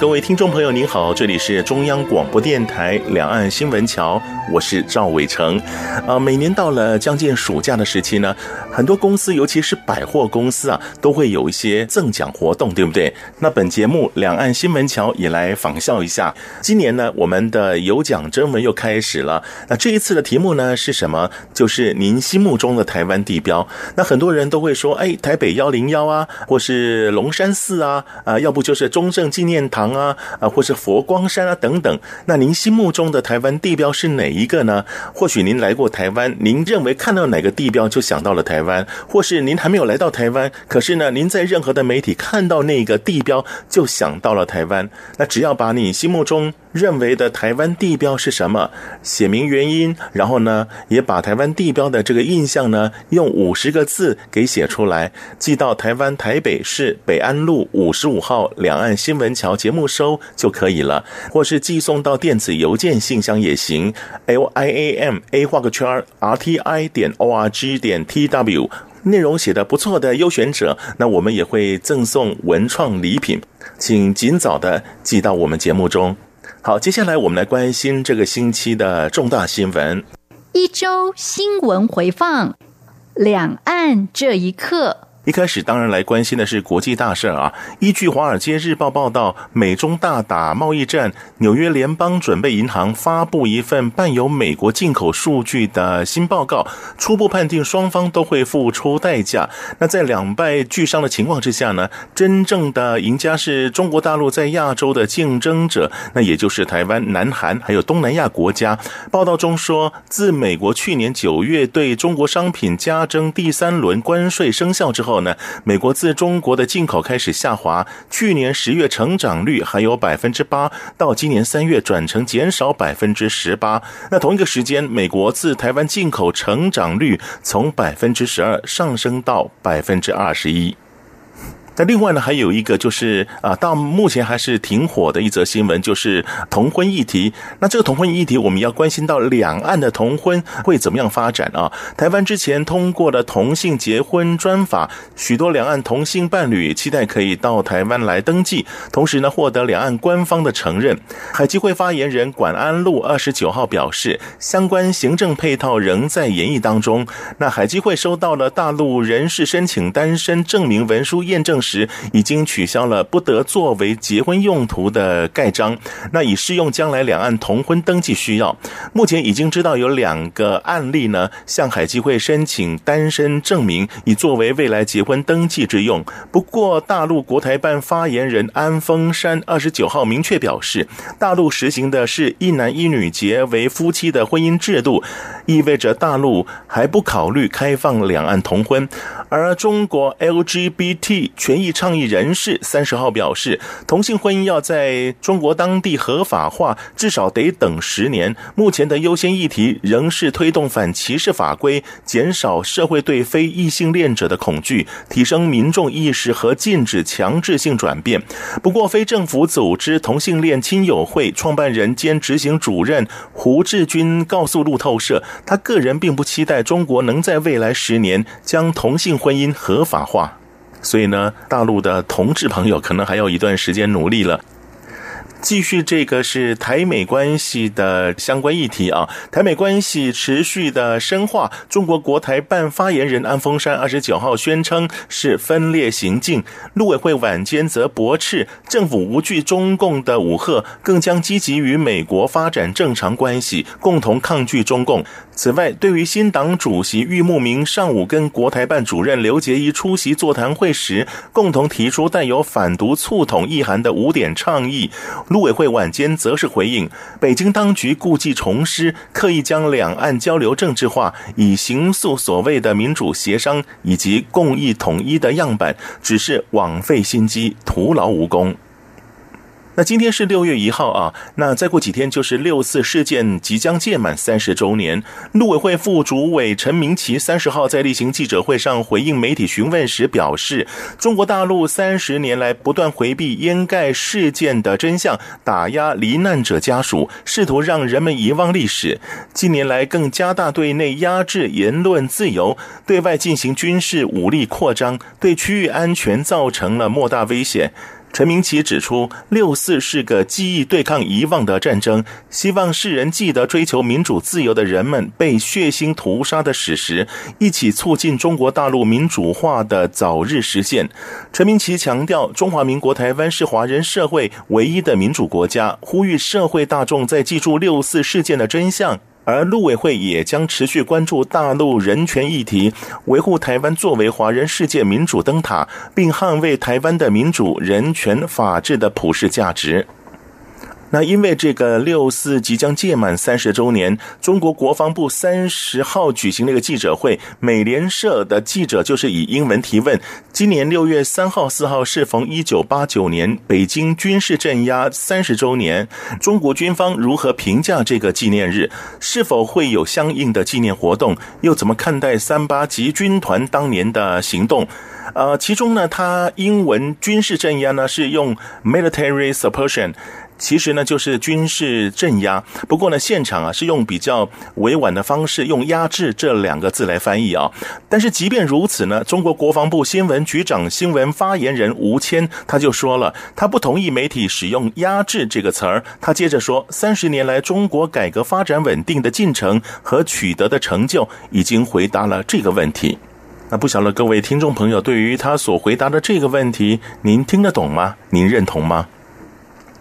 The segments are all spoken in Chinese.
各听众朋友，您好，这里是中央广播电台两岸新闻桥，我是赵伟成。啊，每年到了将近暑假的时期呢，很多公司，尤其是百货公司啊，都会有一些赠奖活动，对不对？那本节目两岸新闻桥也来仿效一下。今年呢，我们的有奖征文又开始了。那这一次的题目呢是什么？就是您心目中的台湾地标。那很多人都会说，哎，台北幺零幺啊，或是龙山寺啊，啊，要不就是中正纪念堂。啊啊，或是佛光山啊等等，那您心目中的台湾地标是哪一个呢？或许您来过台湾，您认为看到哪个地标就想到了台湾，或是您还没有来到台湾，可是呢，您在任何的媒体看到那个地标就想到了台湾。那只要把你心目中认为的台湾地标是什么，写明原因，然后呢，也把台湾地标的这个印象呢，用五十个字给写出来，寄到台湾台北市北安路五十五号两岸新闻桥节目收就可以了，或是寄送到电子邮件信箱也行，l i a m a 画个圈 r t i 点 o r g 点 t w，内容写的不错的优选者，那我们也会赠送文创礼品，请尽早的寄到我们节目中。好，接下来我们来关心这个星期的重大新闻。一周新闻回放，两岸这一刻。一开始当然来关心的是国际大事啊。依据《华尔街日报》报道，美中大打贸易战，纽约联邦准备银行发布一份伴有美国进口数据的新报告，初步判定双方都会付出代价。那在两败俱伤的情况之下呢，真正的赢家是中国大陆在亚洲的竞争者，那也就是台湾、南韩还有东南亚国家。报道中说，自美国去年九月对中国商品加征第三轮关税生效之后。后呢，美国自中国的进口开始下滑，去年十月成长率还有百分之八，到今年三月转成减少百分之十八。那同一个时间，美国自台湾进口成长率从百分之十二上升到百分之二十一。那另外呢，还有一个就是啊，到目前还是挺火的一则新闻，就是同婚议题。那这个同婚议题，我们要关心到两岸的同婚会怎么样发展啊？台湾之前通过了同性结婚专法，许多两岸同性伴侣期待可以到台湾来登记，同时呢，获得两岸官方的承认。海基会发言人管安禄二十九号表示，相关行政配套仍在研议当中。那海基会收到了大陆人士申请单身证明文书验证时，已经取消了不得作为结婚用途的盖章，那以适用将来两岸同婚登记需要。目前已经知道有两个案例呢，向海基会申请单身证明，以作为未来结婚登记之用。不过，大陆国台办发言人安峰山二十九号明确表示，大陆实行的是一男一女结为夫妻的婚姻制度，意味着大陆还不考虑开放两岸同婚。而中国 LGBT 权益倡议人士三十号表示，同性婚姻要在中国当地合法化，至少得等十年。目前的优先议题仍是推动反歧视法规，减少社会对非异性恋者的恐惧，提升民众意识和禁止强制性转变。不过，非政府组织同性恋亲友会创办人兼执行主任胡志军告诉路透社，他个人并不期待中国能在未来十年将同性婚姻合法化，所以呢，大陆的同志朋友可能还要一段时间努力了。继续这个是台美关系的相关议题啊，台美关系持续的深化。中国国台办发言人安峰山二十九号宣称是分裂行径，陆委会晚间则驳斥政府无惧中共的武吓，更将积极与美国发展正常关系，共同抗拒中共。此外，对于新党主席郁慕明上午跟国台办主任刘结一出席座谈会时，共同提出带有反独促统意涵的五点倡议，陆委会晚间则是回应，北京当局故技重施，刻意将两岸交流政治化，以形塑所谓的民主协商以及共议统一的样板，只是枉费心机，徒劳无功。那今天是六月一号啊，那再过几天就是六四事件即将届满三十周年。陆委会副主委陈明奇三十号在例行记者会上回应媒体询问时表示，中国大陆三十年来不断回避掩盖事件的真相，打压罹难者家属，试图让人们遗忘历史。近年来更加大对内压制言论自由，对外进行军事武力扩张，对区域安全造成了莫大威胁。陈明奇指出，六四是个记忆对抗遗忘的战争，希望世人记得追求民主自由的人们被血腥屠杀的史实，一起促进中国大陆民主化的早日实现。陈明奇强调，中华民国台湾是华人社会唯一的民主国家，呼吁社会大众在记住六四事件的真相。而陆委会也将持续关注大陆人权议题，维护台湾作为华人世界民主灯塔，并捍卫台湾的民主、人权、法治的普世价值。那因为这个六四即将届满三十周年，中国国防部三十号举行了一个记者会，美联社的记者就是以英文提问：今年六月三号、四号适逢一九八九年北京军事镇压三十周年，中国军方如何评价这个纪念日？是否会有相应的纪念活动？又怎么看待三八级军团当年的行动？呃，其中呢，它英文军事镇压呢是用 military suppression。其实呢，就是军事镇压。不过呢，现场啊是用比较委婉的方式，用“压制”这两个字来翻译啊。但是即便如此呢，中国国防部新闻局长、新闻发言人吴谦他就说了，他不同意媒体使用“压制”这个词儿。他接着说，三十年来中国改革发展稳定的进程和取得的成就，已经回答了这个问题。那不晓得各位听众朋友，对于他所回答的这个问题，您听得懂吗？您认同吗？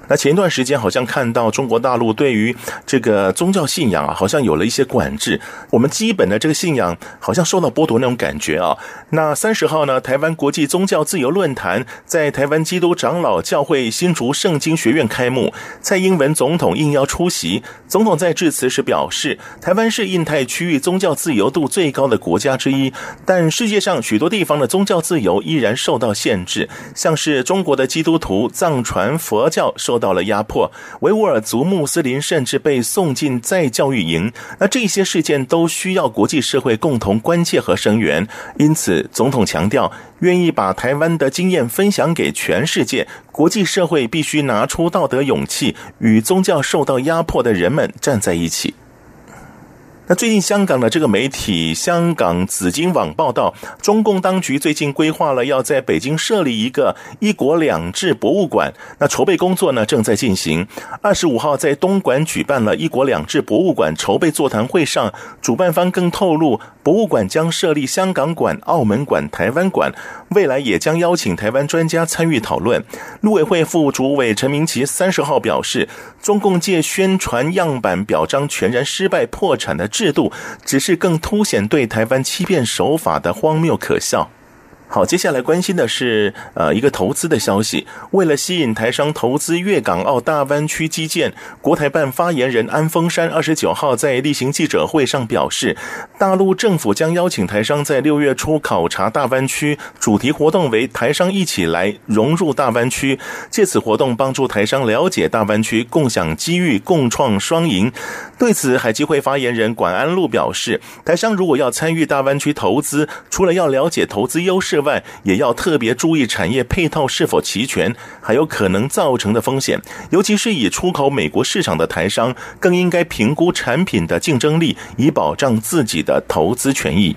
那前一段时间好像看到中国大陆对于这个宗教信仰啊，好像有了一些管制。我们基本的这个信仰好像受到剥夺那种感觉啊。那三十号呢，台湾国际宗教自由论坛在台湾基督长老教会新竹圣经学院开幕，蔡英文总统应邀出席。总统在致辞时表示，台湾是印太区域宗教自由度最高的国家之一，但世界上许多地方的宗教自由依然受到限制，像是中国的基督徒藏传佛教受。到了压迫，维吾尔族穆斯林甚至被送进再教育营。那这些事件都需要国际社会共同关切和声援。因此，总统强调，愿意把台湾的经验分享给全世界。国际社会必须拿出道德勇气，与宗教受到压迫的人们站在一起。那最近香港的这个媒体《香港紫金网》报道，中共当局最近规划了要在北京设立一个“一国两制”博物馆。那筹备工作呢正在进行。二十五号在东莞举办了一国两制博物馆筹备座谈会上，主办方更透露，博物馆将设立香港馆、澳门馆、台湾馆，未来也将邀请台湾专家参与讨论。陆委会副主委陈明奇三十号表示，中共借宣传样板表彰全然失败、破产的。制度只是更凸显对台湾欺骗手法的荒谬可笑。好，接下来关心的是，呃，一个投资的消息。为了吸引台商投资粤港澳大湾区基建，国台办发言人安峰山二十九号在例行记者会上表示，大陆政府将邀请台商在六月初考察大湾区，主题活动为“台商一起来融入大湾区”。借此活动帮助台商了解大湾区，共享机遇，共创双赢。对此，海基会发言人管安禄表示，台商如果要参与大湾区投资，除了要了解投资优势，外，也要特别注意产业配套是否齐全，还有可能造成的风险。尤其是以出口美国市场的台商，更应该评估产品的竞争力，以保障自己的投资权益。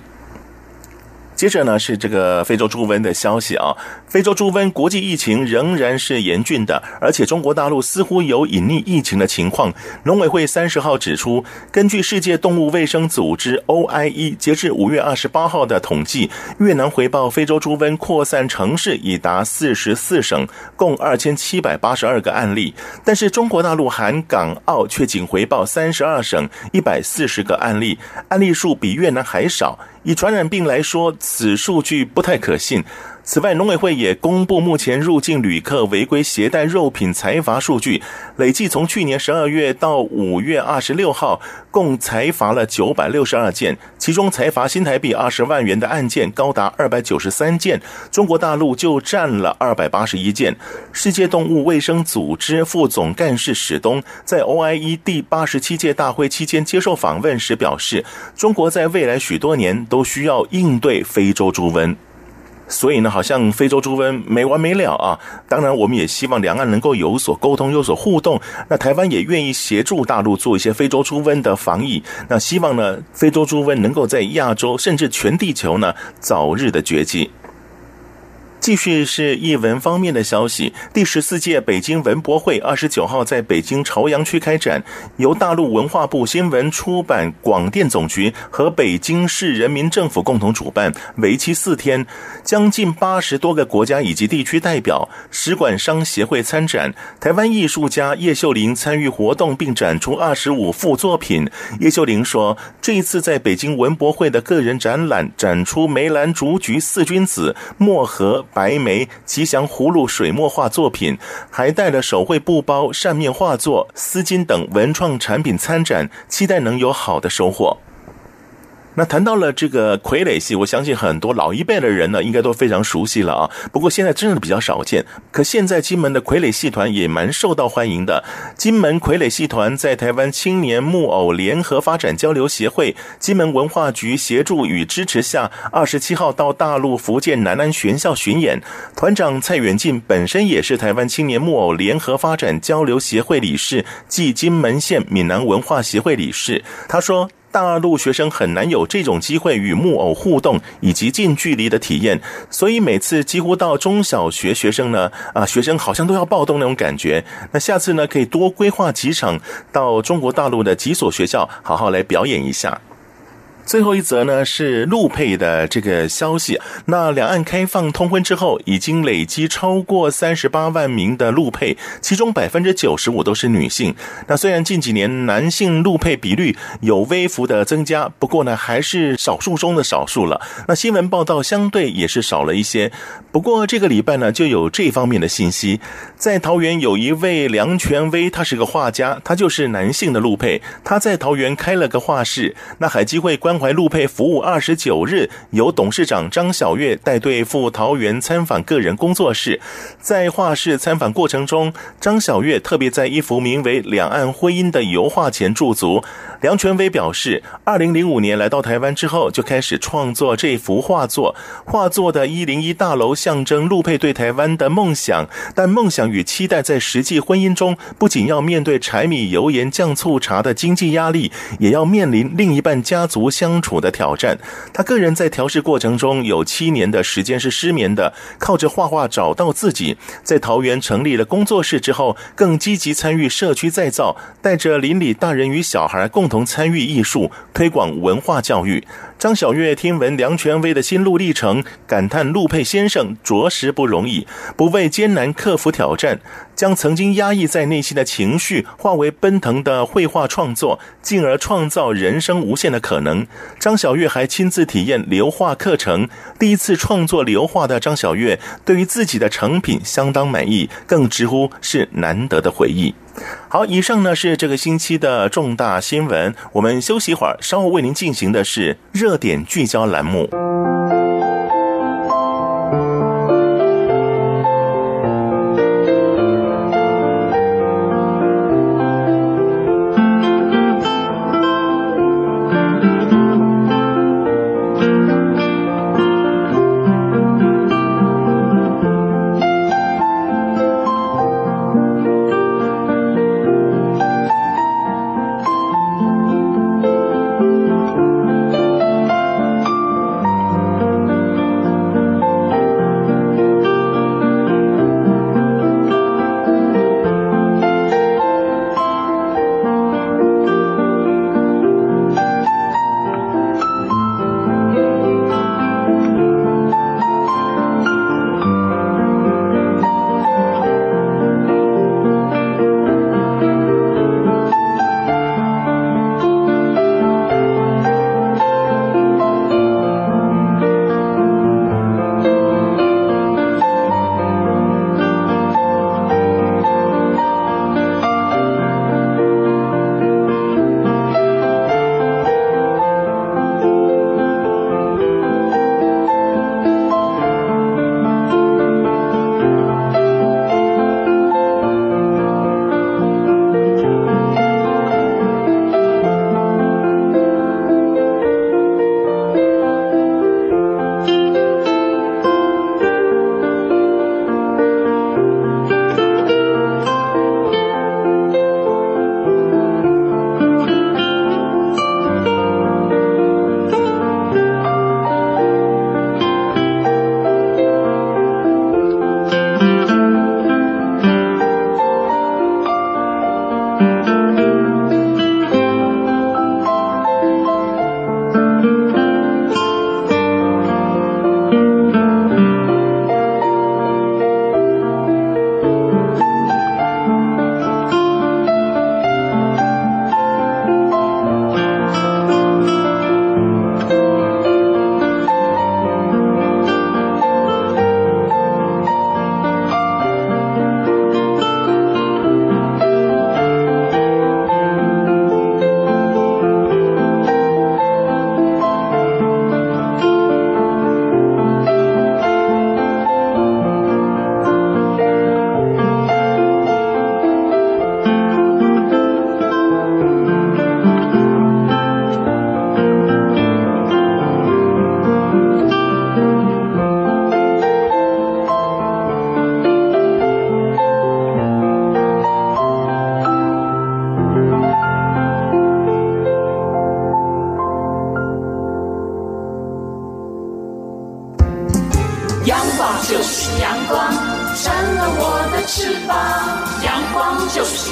接着呢是这个非洲猪瘟的消息啊，非洲猪瘟国际疫情仍然是严峻的，而且中国大陆似乎有隐匿疫情的情况。农委会三十号指出，根据世界动物卫生组织 OIE 截至五月二十八号的统计，越南回报非洲猪瘟扩散城市已达四十四省，共二千七百八十二个案例，但是中国大陆含港澳却仅回报三十二省一百四十个案例，案例数比越南还少。以传染病来说，此数据不太可信。此外，农委会也公布目前入境旅客违规携带肉品裁罚数据，累计从去年十二月到五月二十六号，共裁罚了九百六十二件，其中裁罚新台币二十万元的案件高达二百九十三件，中国大陆就占了二百八十一件。世界动物卫生组织副总干事史东在 OIE 第八十七届大会期间接受访问时表示，中国在未来许多年都需要应对非洲猪瘟。所以呢，好像非洲猪瘟没完没了啊！当然，我们也希望两岸能够有所沟通、有所互动。那台湾也愿意协助大陆做一些非洲猪瘟的防疫。那希望呢，非洲猪瘟能够在亚洲甚至全地球呢早日的绝迹。继续是艺文方面的消息，第十四届北京文博会二十九号在北京朝阳区开展，由大陆文化部新闻出版广电总局和北京市人民政府共同主办，为期四天，将近八十多个国家以及地区代表、使馆商协会参展。台湾艺术家叶秀玲参与活动，并展出二十五幅作品。叶秀玲说，这一次在北京文博会的个人展览，展出梅兰竹菊四君子、墨荷。白梅、吉祥葫芦水墨画作品，还带了手绘布包、扇面画作、丝巾等文创产品参展，期待能有好的收获。那谈到了这个傀儡戏，我相信很多老一辈的人呢，应该都非常熟悉了啊。不过现在真的比较少见。可现在金门的傀儡戏团也蛮受到欢迎的。金门傀儡戏团在台湾青年木偶联合发展交流协会、金门文化局协助与支持下，二十七号到大陆福建南安学校巡演。团长蔡远进本身也是台湾青年木偶联合发展交流协会理事，暨金门县闽南文化协会理事。他说。大陆学生很难有这种机会与木偶互动以及近距离的体验，所以每次几乎到中小学学生呢，啊，学生好像都要暴动那种感觉。那下次呢，可以多规划几场到中国大陆的几所学校，好好来表演一下。最后一则呢是陆配的这个消息。那两岸开放通婚之后，已经累积超过三十八万名的陆配，其中百分之九十五都是女性。那虽然近几年男性陆配比率有微幅的增加，不过呢还是少数中的少数了。那新闻报道相对也是少了一些。不过这个礼拜呢就有这方面的信息，在桃园有一位梁权威，他是个画家，他就是男性的陆配，他在桃园开了个画室。那海基会关。关怀陆配服务二十九日，由董事长张晓月带队赴桃园参访个人工作室。在画室参访过程中，张晓月特别在一幅名为《两岸婚姻》的油画前驻足。梁权威表示，二零零五年来到台湾之后，就开始创作这幅画作。画作的一零一大楼象征陆配对台湾的梦想，但梦想与期待在实际婚姻中，不仅要面对柴米油盐酱醋茶的经济压力，也要面临另一半家族相处的挑战，他个人在调试过程中有七年的时间是失眠的，靠着画画找到自己。在桃园成立了工作室之后，更积极参与社区再造，带着邻里大人与小孩共同参与艺术，推广文化教育。张小月听闻梁权威的心路历程，感叹陆佩先生着实不容易，不畏艰难克服挑战，将曾经压抑在内心的情绪化为奔腾的绘画创作，进而创造人生无限的可能。张小月还亲自体验流画课程，第一次创作流画的张小月对于自己的成品相当满意，更直呼是难得的回忆。好，以上呢是这个星期的重大新闻，我们休息一会儿，稍后为您进行的是热点聚焦栏目。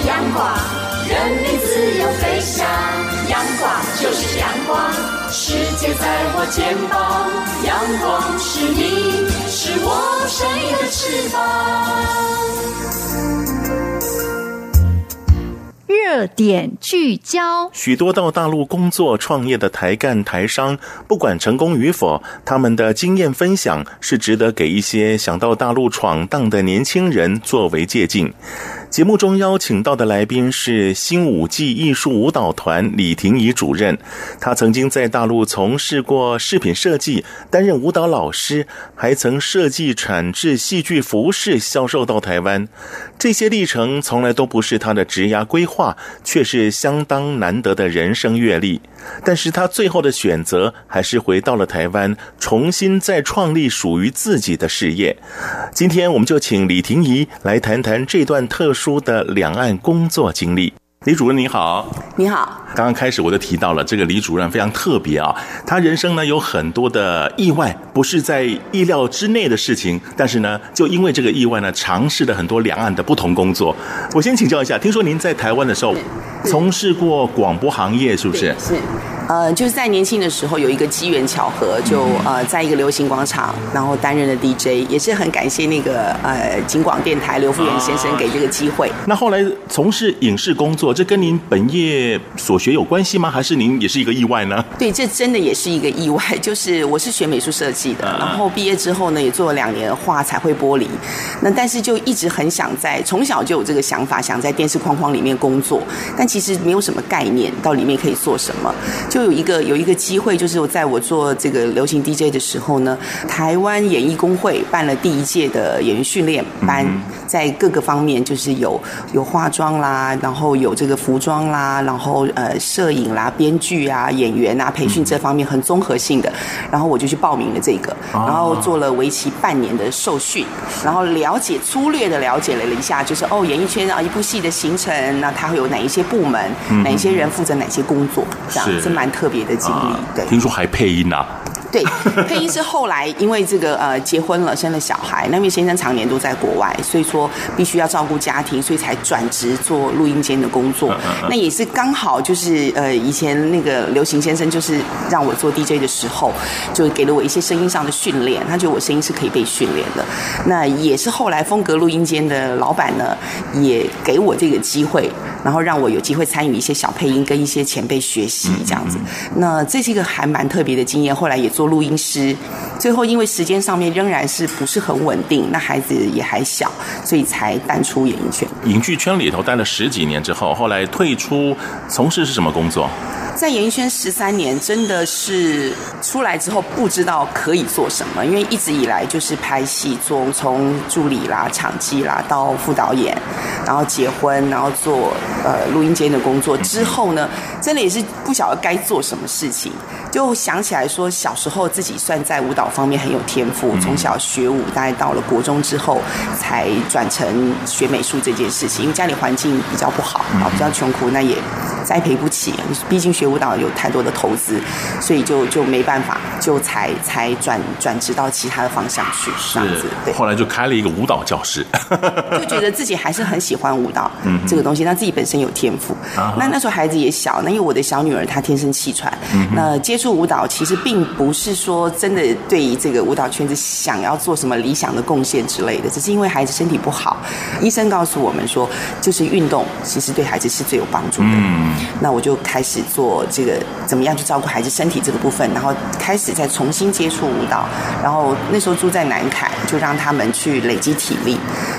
是阳光，人民自由飞翔。阳光就是阳光，世界在我肩膀。阳光是你，是我生命的翅膀。热点聚焦：许多到大陆工作创业的台干台商，不管成功与否，他们的经验分享是值得给一些想到大陆闯荡的年轻人作为借鉴。节目中邀请到的来宾是新舞季艺术舞蹈团李婷宜主任，他曾经在大陆从事过饰品设计，担任舞蹈老师，还曾设计产制戏剧服饰销售到台湾。这些历程从来都不是他的职涯规划，却是相当难得的人生阅历。但是他最后的选择还是回到了台湾，重新再创立属于自己的事业。今天我们就请李婷宜来谈谈这段特殊的两岸工作经历。李主任你好，你好。刚刚开始我就提到了这个李主任非常特别啊，他人生呢有很多的意外，不是在意料之内的事情，但是呢，就因为这个意外呢，尝试了很多两岸的不同工作。我先请教一下，听说您在台湾的时候从事过广播行业，是不是？是。呃，就是在年轻的时候有一个机缘巧合，就呃在一个流行广场，然后担任了 DJ，也是很感谢那个呃警广电台刘富元先生给这个机会。啊。那后来从事影视工作，这跟您本业所学有关系吗？还是您也是一个意外呢？对，这真的也是一个意外。就是我是学美术设计的，然后毕业之后呢，也做了两年画彩绘玻璃。那但是就一直很想在从小就有这个想法，想在电视框框里面工作，但其实没有什么概念，到里面可以做什么就。有一个有一个机会，就是我在我做这个流行 DJ 的时候呢，台湾演艺工会办了第一届的演员训练班，在各个方面就是有有化妆啦，然后有这个服装啦，然后呃摄影啦、编剧啊、演员啊培训这方面很综合性的，然后我就去报名了这个，然后做了为期半年的受训，然后了解粗略的了解了一下，就是哦演艺圈啊一部戏的形成，那它会有哪一些部门，哪一些人负责哪些工作，这样子蛮。特别的经历，对，听说还配音呐、啊。对，配音是后来因为这个呃结婚了，生了小孩，那位先生常年都在国外，所以说必须要照顾家庭，所以才转职做录音间的工作。那也是刚好就是呃以前那个刘行先生就是让我做 DJ 的时候，就给了我一些声音上的训练，他觉得我声音是可以被训练的。那也是后来风格录音间的老板呢，也给我这个机会，然后让我有机会参与一些小配音，跟一些前辈学习这样子。那这是一个还蛮特别的经验，后来也。做录音师，最后因为时间上面仍然是不是很稳定，那孩子也还小，所以才淡出演艺圈。影剧圈里头待了十几年之后，后来退出，从事是什么工作？在演艺圈十三年，真的是出来之后不知道可以做什么，因为一直以来就是拍戏，做从助理啦、场记啦到副导演，然后结婚，然后做呃录音间的工作之后呢，真的也是不晓得该做什么事情。就想起来说，小时候自己算在舞蹈方面很有天赋，从小学舞，大概到了国中之后才转成学美术这件事情。因为家里环境比较不好啊，比较穷苦，那也栽培不起。毕竟学舞蹈有太多的投资，所以就就没办法，就才才转转职到其他的方向去。这样子，对。后来就开了一个舞蹈教室，就觉得自己还是很喜欢舞蹈这个东西。那自己本身有天赋，那那时候孩子也小，那因为我的小女儿她天生气喘，那接。触舞蹈其实并不是说真的对于这个舞蹈圈子想要做什么理想的贡献之类的，只是因为孩子身体不好，医生告诉我们说，就是运动其实对孩子是最有帮助的。嗯，那我就开始做这个怎么样去照顾孩子身体这个部分，然后开始再重新接触舞蹈，然后那时候住在南凯，就让他们去累积体力。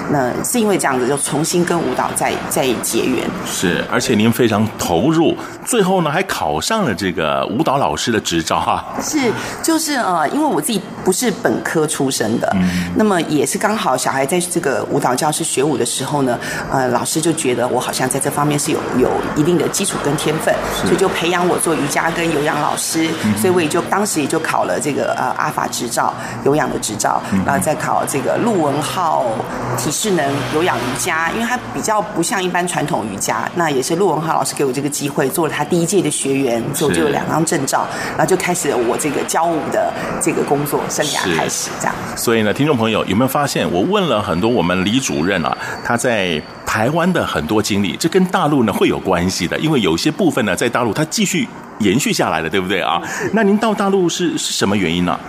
那是因为这样子，就重新跟舞蹈再再结缘。是，而且您非常投入，最后呢还考上了这个舞蹈老师的执照哈，是就是呃，因为我自己不是本科出身的，嗯，那么也是刚好小孩在这个舞蹈教室学舞的时候呢，呃，老师就觉得我好像在这方面是有有一定的基础跟天分，所以就培养我做瑜伽跟有氧老师，嗯，所以我也就当时也就考了这个呃阿法执照有氧的执照，然后再考这个陆文浩体适能有氧瑜伽，因为它比较不像一般传统瑜伽，那也是陆文浩老师给我这个机会，做了他第一届的学员，所以我就有两张证照。然后就开始我这个教舞的这个工作，生涯开始这样。所以呢，听众朋友有没有发现，我问了很多我们李主任啊，他在台湾的很多经历，这跟大陆呢会有关系的，因为有些部分呢在大陆他继续延续下来了，对不对啊？那您到大陆是是什么原因呢？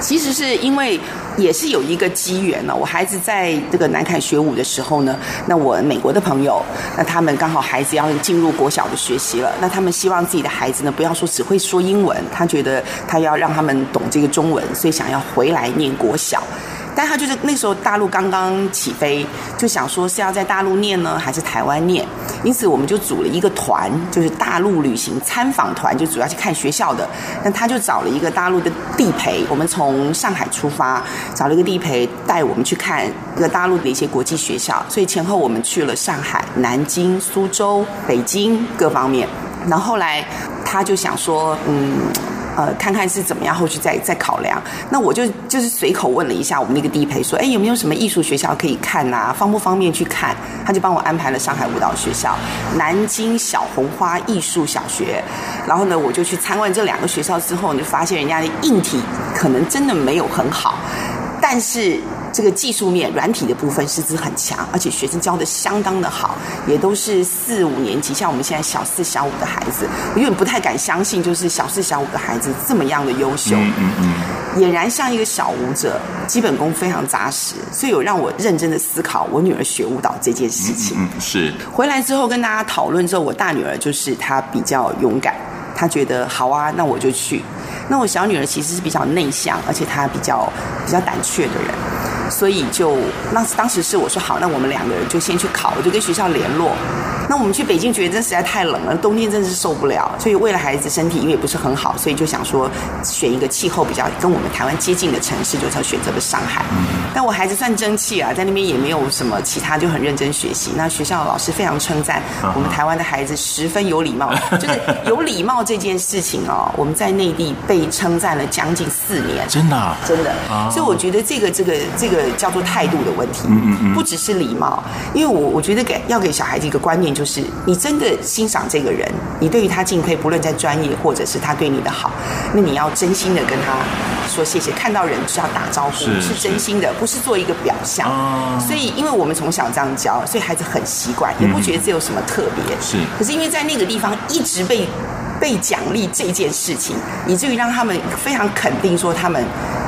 其实是因为也是有一个机缘呢。我孩子在这个南崁学舞的时候呢，那我美国的朋友，那他们刚好孩子要进入国小的学习了，那他们希望自己的孩子呢不要说只会说英文，他觉得他要让他们懂这个中文，所以想要回来念国小。但他就是那时候大陆刚刚起飞，就想说是要在大陆念呢，还是台湾念？因此我们就组了一个团，就是大陆旅行参访团，就主要去看学校的。那他就找了一个大陆的地陪，我们从上海出发，找了一个地陪带我们去看一个大陆的一些国际学校。所以前后我们去了上海、南京、苏州、北京各方面。然后后来他就想说，嗯。呃，看看是怎么样，后续再再考量。那我就就是随口问了一下我们那个地陪，说，哎，有没有什么艺术学校可以看呐？方不方便去看？他就帮我安排了上海舞蹈学校、南京小红花艺术小学。然后呢，我就去参观这两个学校之后，你就发现人家的硬体可能真的没有很好，但是。这个技术面、软体的部分师资很强，而且学生教的相当的好，也都是四五年级，像我们现在小四、小五的孩子，我有点不太敢相信，就是小四、小五的孩子这么样的优秀，嗯嗯，嗯，俨然像一个小舞者，基本功非常扎实，所以有让我认真的思考我女儿学舞蹈这件事情。是。回来之后跟大家讨论之后，我大女儿就是她比较勇敢，她觉得好啊，那我就去。那我小女儿其实是比较内向，而且她比较比较胆怯的人。所以就那当时是我说好，那我们两个人就先去考，我就跟学校联络。那我们去北京觉得这实在太冷了，冬天真的是受不了。所以为了孩子身体，因为也不是很好，所以就想说选一个气候比较跟我们台湾接近的城市，就才选择了上海。但我孩子算争气啊，在那边也没有什么其他，就很认真学习。那学校的老师非常称赞我们台湾的孩子十分有礼貌，就是有礼貌这件事情哦，我们在内地被称赞了将近四年，真的啊，真的。所以我觉得这个这个这个。叫做态度的问题，嗯嗯嗯，不只是礼貌，因为我我觉得给要给小孩子一个观念，就是你真的欣赏这个人，你对于他敬佩，不论在专业或者是他对你的好，那你要真心的跟他说谢谢。看到人是要打招呼，是，是真心的，不是做一个表象。所以，因为我们从小这样教，所以孩子很习惯，也不觉得这有什么特别。是，可是因为在那个地方一直被被奖励这件事情，以至于让他们非常肯定说他们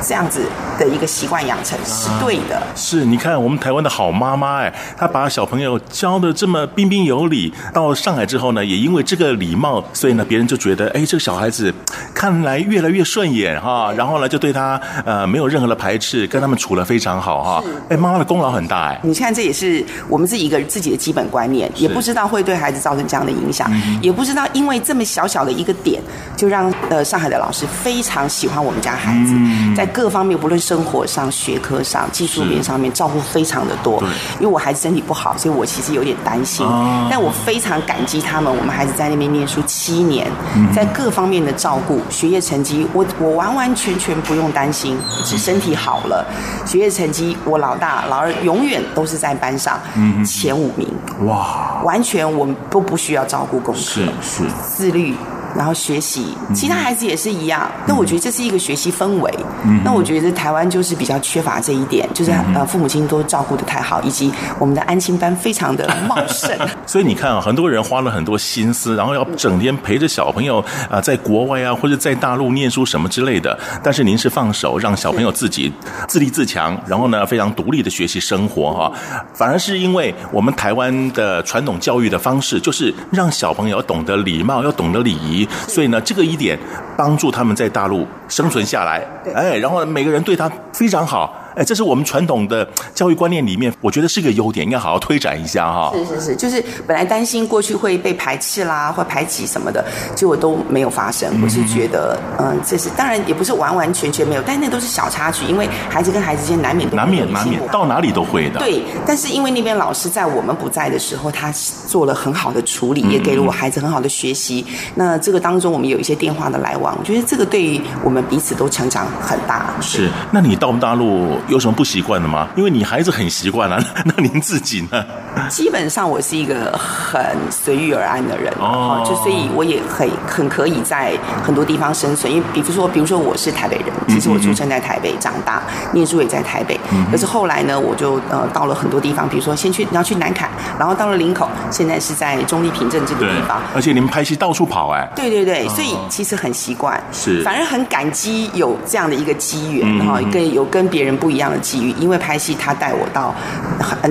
这样子的一个习惯养成是对的。啊、是，你看我们台湾的好妈妈哎，她把小朋友教的这么彬彬有礼，到上海之后呢，也因为这个礼貌，所以呢，别人就觉得哎，这个小孩子看来越来越顺眼哈，然后呢，就对他呃没有任何的排斥，跟他们处的非常好哈。哎，妈妈的功劳很大哎。你看这也是我们自己一个自己的基本观念，也不知道会对孩子造成这样的影响，嗯、也不知道因为这么小小的一个点，就让呃上海的老师非常喜欢我们家孩子，嗯、在各方面不论生活上、学科上、技术面上面照顾非常的多。因为我孩子身体不好，所以我其实有点担心，哦、但我非常感激他们。我们孩子在那边念书七年，嗯、在各方面的照顾，学业成绩我我完完全全不用担心，只身体好了，学业成绩我老大老二永远都是在班上前五名。哇，完全我们都不需要照顾功课，是是自律。然后学习，其他孩子也是一样。那、嗯、我觉得这是一个学习氛围。嗯、那我觉得台湾就是比较缺乏这一点，就是呃父母亲都照顾的太好，以及我们的安亲班非常的茂盛。所以你看啊，很多人花了很多心思，然后要整天陪着小朋友啊、呃，在国外啊或者在大陆念书什么之类的。但是您是放手让小朋友自己自立自强，然后呢非常独立的学习生活哈。反而是因为我们台湾的传统教育的方式，就是让小朋友要懂得礼貌，要懂得礼仪。所以呢，这个一点帮助他们在大陆生存下来，哎，然后每个人对他非常好。哎，这是我们传统的教育观念里面，我觉得是一个优点，应该好好推展一下哈。是是是，就是本来担心过去会被排斥啦，或排挤什么的，结果都没有发生。我是觉得，嗯，这是当然也不是完完全全没有，但那都是小插曲，因为孩子跟孩子之间难免都难免难免到哪里都会的。对，但是因为那边老师在我们不在的时候，他做了很好的处理，也给了我孩子很好的学习。那这个当中，我们有一些电话的来往，我觉得这个对于我们彼此都成长很大。是，那你到大陆？有什么不习惯的吗？因为你孩子很习惯了，那您自己呢？基本上我是一个很随遇而安的人哦，就所以我也很很可以在很多地方生存。因为比如说，比如说我是台北人，其实我出生在台北，长大念书也在台北。可是后来呢，我就呃到了很多地方，比如说先去你要去南坎，然后到了林口，现在是在中立平镇这个地方。而且你们拍戏到处跑哎。对对对，所以其实很习惯，是反而很感激有这样的一个机缘，哈跟有跟别人不一样的机遇，因为拍戏他带我到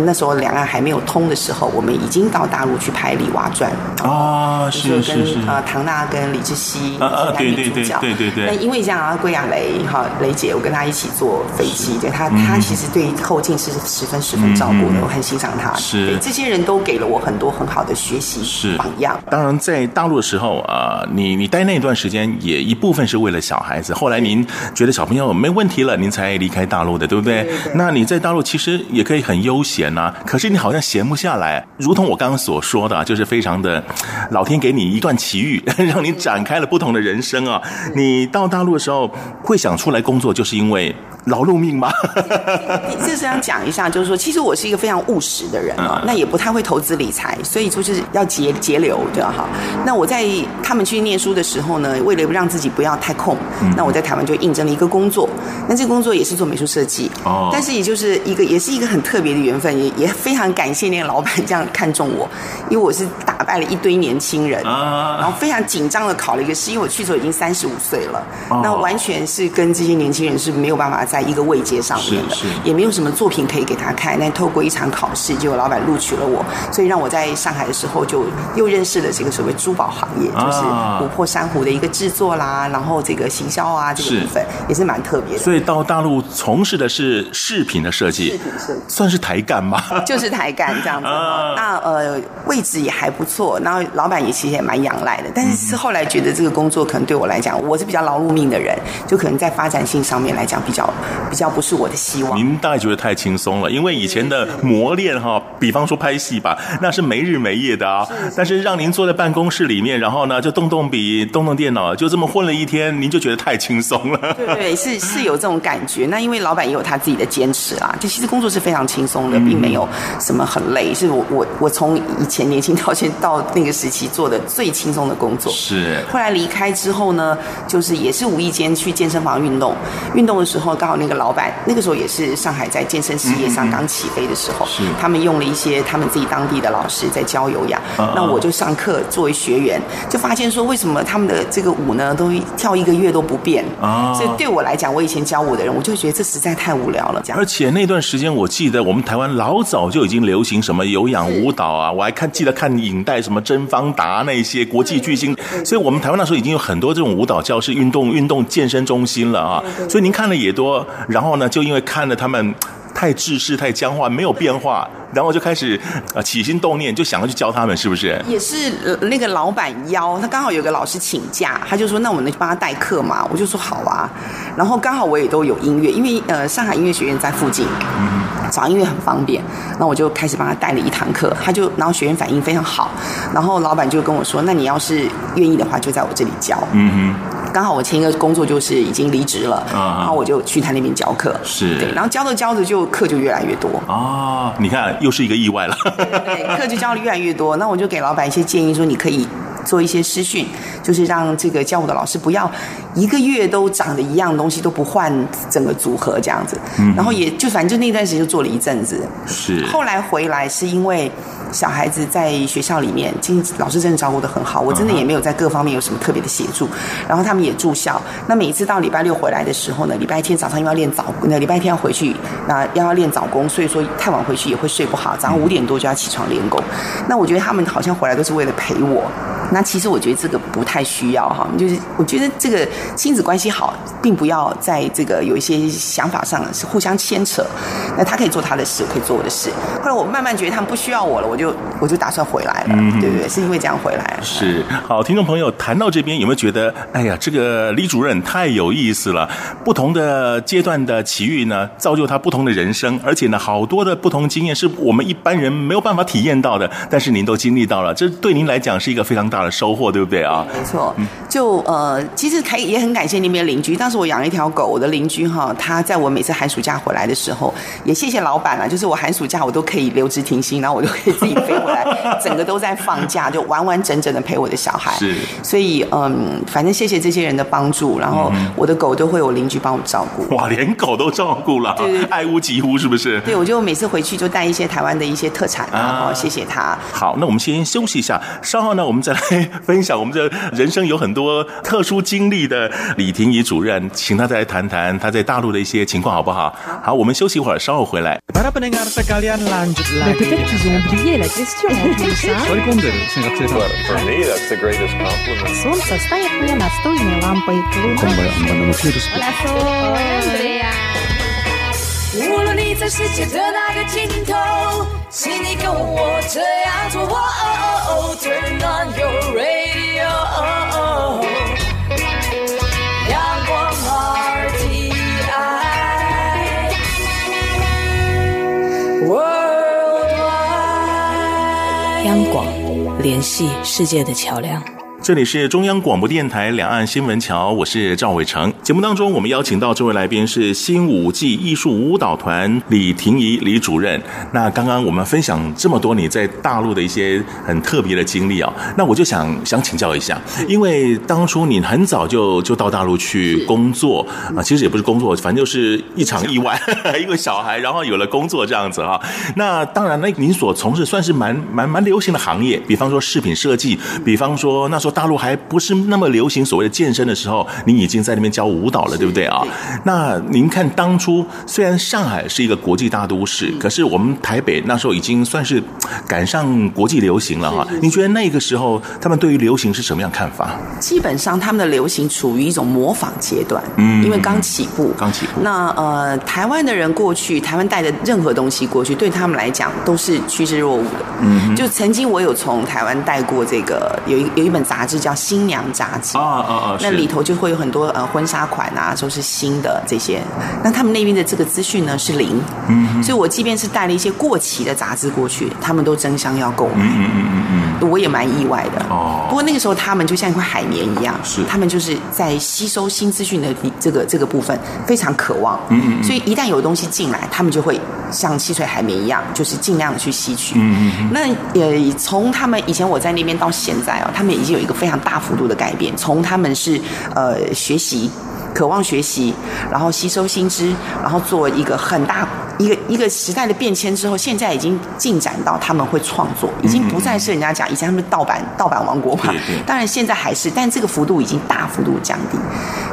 那时候两岸还没有通的时候，我们已经到大陆去拍《李娃传》啊，是是是，呃，唐娜跟李志熙啊啊，对对对对对对。那因为这样啊，归亚蕾哈蕾姐，我跟她一起坐飞机，对她她其实对后劲是十分十分照顾的，我很欣赏她。是，这些人都给了我很多很好的学习榜样。当然，在大陆的时候啊，你你待那段时间也一部分是为了小孩子，后来您觉得小朋友没问题了，您才离开大陆的，对不对？那你在大陆其实也可以很悠闲呐，可是你好像闲不下来，如同我刚刚所说的，就是非常的，老天给你一段奇遇，让你展开了不同的人生啊！你到大陆的时候会想出来工作，就是因为。劳碌命吗？你这是想讲一下，就是说，其实我是一个非常务实的人啊，那也不太会投资理财，所以就是要节节流，对吧？哈。那我在他们去念书的时候呢，为了让自己不要太空，那我在台湾就应征了一个工作，那这个工作也是做美术设计哦，但是也就是一个，也是一个很特别的缘分，也也非常感谢那个老板这样看中我，因为我是打败了一堆年轻人啊，然后非常紧张的考了一个试，因为我去的时候已经三十五岁了，那完全是跟这些年轻人是没有办法。在一个位阶上面的，也没有什么作品可以给他看。但透过一场考试，就有老板录取了我，所以让我在上海的时候就又认识了这个所谓珠宝行业，就是琥珀珊瑚的一个制作啦，然后这个行销啊这个部分也是蛮特别的。所以到大陆从事的是饰品的设计，饰品设计算是台干吗？就是台干这样子。那呃位置也还不错，然后老板也其实也蛮仰赖的。但是是后来觉得这个工作可能对我来讲，我是比较劳碌命的人，就可能在发展性上面来讲比较。比较不是我的希望。您大概觉得太轻松了，因为以前的磨练哈，比方说拍戏吧，那是没日没夜的啊。是是，但是让您坐在办公室里面，然后呢就动动笔、动动电脑，就这么混了一天，您就觉得太轻松了。对对，是是有这种感觉。那因为老板也有他自己的坚持啊，就其实工作是非常轻松的，并没有什么很累。是我我我从以前年轻到现在到那个时期做的最轻松的工作。是。后来离开之后呢，就是也是无意间去健身房运动，运动的时候刚好那个老。板那个时候也是上海在健身事业上刚起飞的时候，是他们用了一些他们自己当地的老师在教有氧，那我就上课作为学员，就发现说为什么他们的这个舞呢都跳一个月都不变啊？所以对我来讲，我以前教舞的人，我就觉得这实在太无聊了。这样，而且那段时间我记得我们台湾老早就已经流行什么有氧舞蹈啊，我还看记得看影带什么甄方达那些国际巨星，所以我们台湾那时候已经有很多这种舞蹈教室、运动运动健身中心了啊。所以您看的也多，然后呢，就因为看了他们太制式、太僵化，没有变化，然后就开始啊起心动念，就想要去教他们，是不是？也是那个老板邀，他刚好有个老师请假，他就说：“那我们能帮他代课嘛？”我就说：“好啊。”然后刚好我也都有音乐，因为呃上海音乐学院在附近，找音乐很方便。那我就开始帮他带了一堂课，他就然后学员反应非常好，然后老板就跟我说：“那你要是愿意的话，就在我这里教。”嗯哼。刚好我前一个工作就是已经离职了，然后我就去他那边教课，是。对，然后教着教着就课就越来越多。啊，你看又是一个意外了，对，对，课就教的越来越多，那我就给老板一些建议说，你可以做一些师训，就是让这个教我的老师不要一个月都长得一样东西都不换整个组合这样子，然后也就反正就那段时间就做了一阵子，是，后来回来是因为。小孩子在学校里面，经老师真的照顾得很好，我真的也没有在各方面有什么特别的协助。然后他们也住校，那每一次到礼拜六回来的时候呢，礼拜天早上又要练早，那礼拜天要回去，那要要练早功，所以说太晚回去也会睡不好，早上五点多就要起床练功。那我觉得他们好像回来都是为了陪我。那其实我觉得这个不太需要哈，就是我觉得这个亲子关系好，并不要在这个有一些想法上是互相牵扯。那他可以做他的事，我可以做我的事。后来我慢慢觉得他们不需要我了，我就我就打算回来了，嗯、对不对？是因为这样回来。是好，听众朋友谈到这边有没有觉得，哎呀，这个李主任太有意思了？不同的阶段的奇遇呢，造就他不同的人生，而且呢，好多的不同经验是我们一般人没有办法体验到的，但是您都经历到了，这对您来讲是一个非常大大的收获，对不对啊？没错，就呃，其实还也很感谢那边邻居。当时我养了一条狗，我的邻居哈，他在我每次寒暑假回来的时候，也谢谢老板了，就是我寒暑假我都可以留职停薪，然后我就可以自己飞回来，整个都在放假，就完完整整的陪我的小孩。是，所以嗯，反正谢谢这些人的帮助，然后我的狗都会有邻居帮我照顾。哇，连狗都照顾了，对，爱屋及乌，是不是？对，我就每次回去就带一些台湾的一些特产，然后谢谢他。好，那我们先休息一下，稍后呢，我们再来分享我们这人生有很多特殊经历的李婷怡主任，请他再来谈谈他在大陆的一些情况，好不好？好，我们休息一会儿，稍后回来。无论你在世界的哪个尽头，请你跟我这样做。哦哦哦 Turn on your radio，阳光 RTI Worldwide，央广联系世界的桥梁。这里是中央广播电台两岸新闻桥，我是赵伟成。节目当中，我们邀请到这位来宾是新舞季艺术舞蹈团李婷仪李主任。那刚刚我们分享这么多你在大陆的一些很特别的经历啊，那我就想想请教一下，因为当初你很早就就到大陆去工作啊，其实也不是工作，反正就是一场意外，一个小孩，然后有了工作这样子啊。那当然，那您所从事算是蛮蛮蛮流行的行业，比方说饰品设计，比方说那时候。大陆还不是那么流行所谓的健身的时候，您已经在那边教舞蹈了，对不对啊？那您看当初虽然上海是一个国际大都市，可是我们台北那时候已经算是赶上国际流行了哈。您觉得那个时候他们对于流行是什么样看法？基本上他们的流行处于一种模仿阶段，嗯，因为刚起步，刚起步。那呃，台湾的人过去，台湾带的任何东西过去，对他们来讲都是趋之若鹜的。嗯，就曾经我有从台湾带过这个有一有一本杂。杂志叫《新娘杂志》啊啊啊！那里头就会有很多呃婚纱款啊，都是新的这些。那他们那边的这个资讯呢是零，嗯，所以我即便是带了一些过期的杂志过去，他们都争相要购买，嗯嗯嗯嗯，我也蛮意外的哦。不过那个时候他们就像一块海绵一样，是他们就是在吸收新资讯的这个这个部分非常渴望，嗯嗯，所以一旦有东西进来，他们就会像吸水海绵一样，就是尽量的去吸取，嗯嗯。那也从他们以前我在那边到现在哦，他们已经有一个。非常大幅度的改变，从他们是呃学习，渴望学习，然后吸收新知，然后做一个很大。一个一个时代的变迁之后，现在已经进展到他们会创作，已经不再是人家讲以前他们盗版盗版王国嘛。当然现在还是，但这个幅度已经大幅度降低。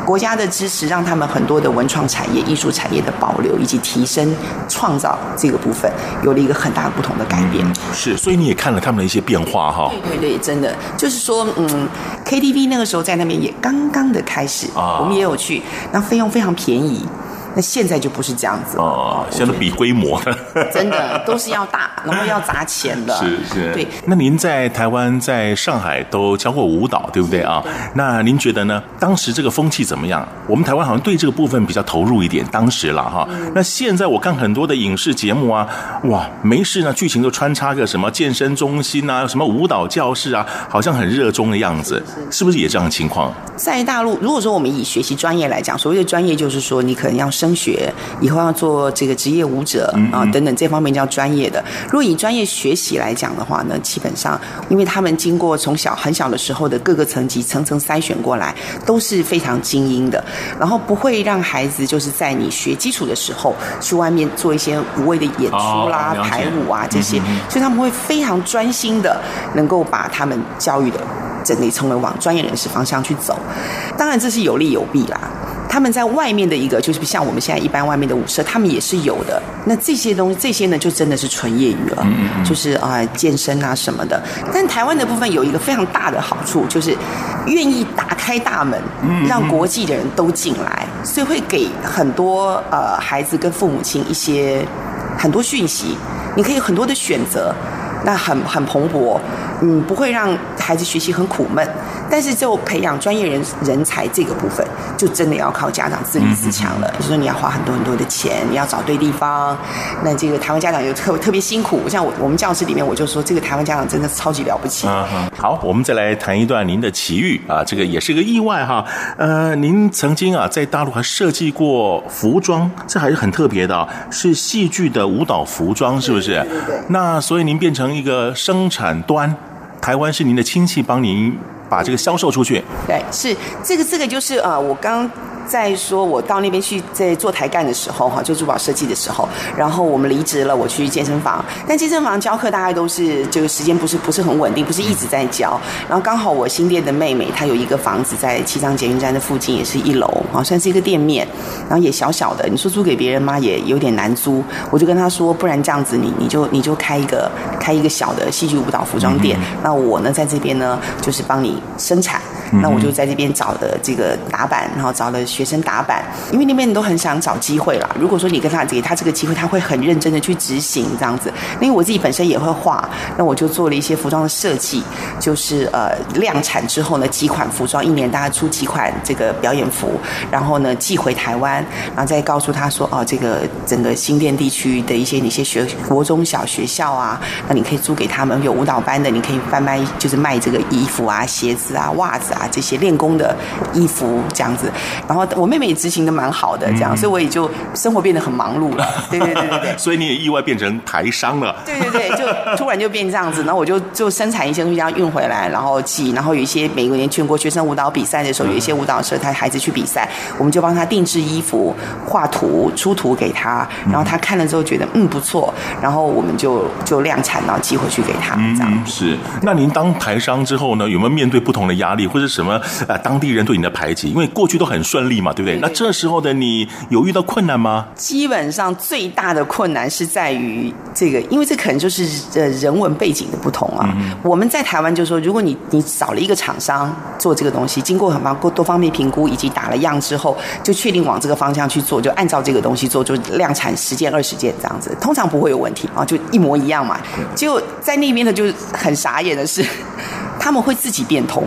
国家的支持让他们很多的文创产业、艺术产业的保留以及提升创造这个部分有了一个很大不同的改变。是，所以你也看了他们的一些变化哈。对对对，真的就是说，嗯，KTV 那个时候在那边也刚刚的开始啊，我们也有去，那费用非常便宜。那现在就不是这样子哦，现在比规模的，真的都是要大，然后要砸钱的。是是，对。那您在台湾、在上海都教过舞蹈，对不对啊？那您觉得呢？当时这个风气怎么样？我们台湾好像对这个部分比较投入一点，当时了哈。那现在我看很多的影视节目啊，哇，没事呢，剧情都穿插个什么健身中心啊，什么舞蹈教室啊，好像很热衷的样子，是不是也这样的情况？在大陆，如果说我们以学习专业来讲，所谓的专业就是说你可能要。升学以后要做这个职业舞者啊等等等这方面叫专业的。如果以专业学习来讲的话呢，基本上因为他们经过从小很小的时候的各个层级层层筛选过来，都是非常精英的。然后不会让孩子就是在你学基础的时候去外面做一些无谓的演出啦、排舞啊这些，所以他们会非常专心的能够把他们教育的整理成为往专业人士方向去走。当然这是有利有弊啦。他们在外面的一个，就是像我们现在一般外面的舞社，他们也是有的。那这些东西，这些呢，就真的是纯业余了，就是啊、呃，健身啊什么的。但台湾的部分有一个非常大的好处，就是愿意打开大门，让国际的人都进来，所以会给很多呃孩子跟父母亲一些很多讯息，你可以有很多的选择，那很很蓬勃，嗯，不会让。孩子学习很苦闷。但是就培养专业人人才这个部分，就真的要靠家长自立自强了。就是说你要花很多很多的钱，你要找对地方。那这个台湾家长又特特别辛苦，像我我们教室里面，我就说这个台湾家长真的超级了不起。嗯嗯。好，我们再来谈一段您的奇遇啊，这个也是个意外哈。呃，您曾经啊在大陆还设计过服装，这还是很特别的，是戏剧的舞蹈服装，是不是？对对对。那所以您变成一个生产端，台湾是您的亲戚帮您把这个销售出去。对，是这个这个就是呃，我刚。在说，我到那边去在做台干的时候，哈，做珠宝设计的时候，然后我们离职了，我去健身房。但健身房教课大概都是这个时间不是不是很稳定，不是一直在教。然后刚好我新店的妹妹，她有一个房子在七张捷运站的附近，也是一楼，啊，算是一个店面，然后也小小的。你说租给别人嘛？也有点难租。我就跟她说，不然这样子你，你你就你就开一个开一个小的戏剧舞蹈服装店。那我呢，在这边呢，就是帮你生产。那我就在这边找的这个打板，然后找了学生打板，因为那边人都很想找机会啦。如果说你跟他给他这个机会，他会很认真的去执行这样子。因为我自己本身也会画，那我就做了一些服装的设计，就是呃量产之后呢，几款服装，一年大概出几款这个表演服，然后呢寄回台湾，然后再告诉他说哦，这个整个新店地区的一些哪些学国中小学校啊，那你可以租给他们有舞蹈班的，你可以贩卖就是卖这个衣服啊、鞋子啊、袜子啊。啊，这些练功的衣服这样子，然后我妹妹也执行的蛮好的，这样，所以我也就生活变得很忙碌了。对对对对对，所以你也意外变成台商了。对对对，就突然就变这样子，然后我就就生产一些东西，这样运回来，然后寄，然后有一些美国年全国学生舞蹈比赛的时候，有一些舞蹈社他孩子去比赛，我们就帮他定制衣服、画图、出图给他，然后他看了之后觉得嗯不错，然后我们就就量产，然后寄回去给他。这样是。那您当台商之后呢，有没有面对不同的压力，或者？什么呃？当地人对你的排挤，因为过去都很顺利嘛，对不对？那这时候的你有遇到困难吗？基本上最大的困难是在于这个，因为这可能就是呃人文背景的不同啊。嗯、我们在台湾就说，如果你你找了一个厂商做这个东西，经过很多多方面评估以及打了样之后，就确定往这个方向去做，就按照这个东西做，就量产十件二十件这样子，通常不会有问题啊，就一模一样嘛。就在那边的就很傻眼的是，他们会自己变通。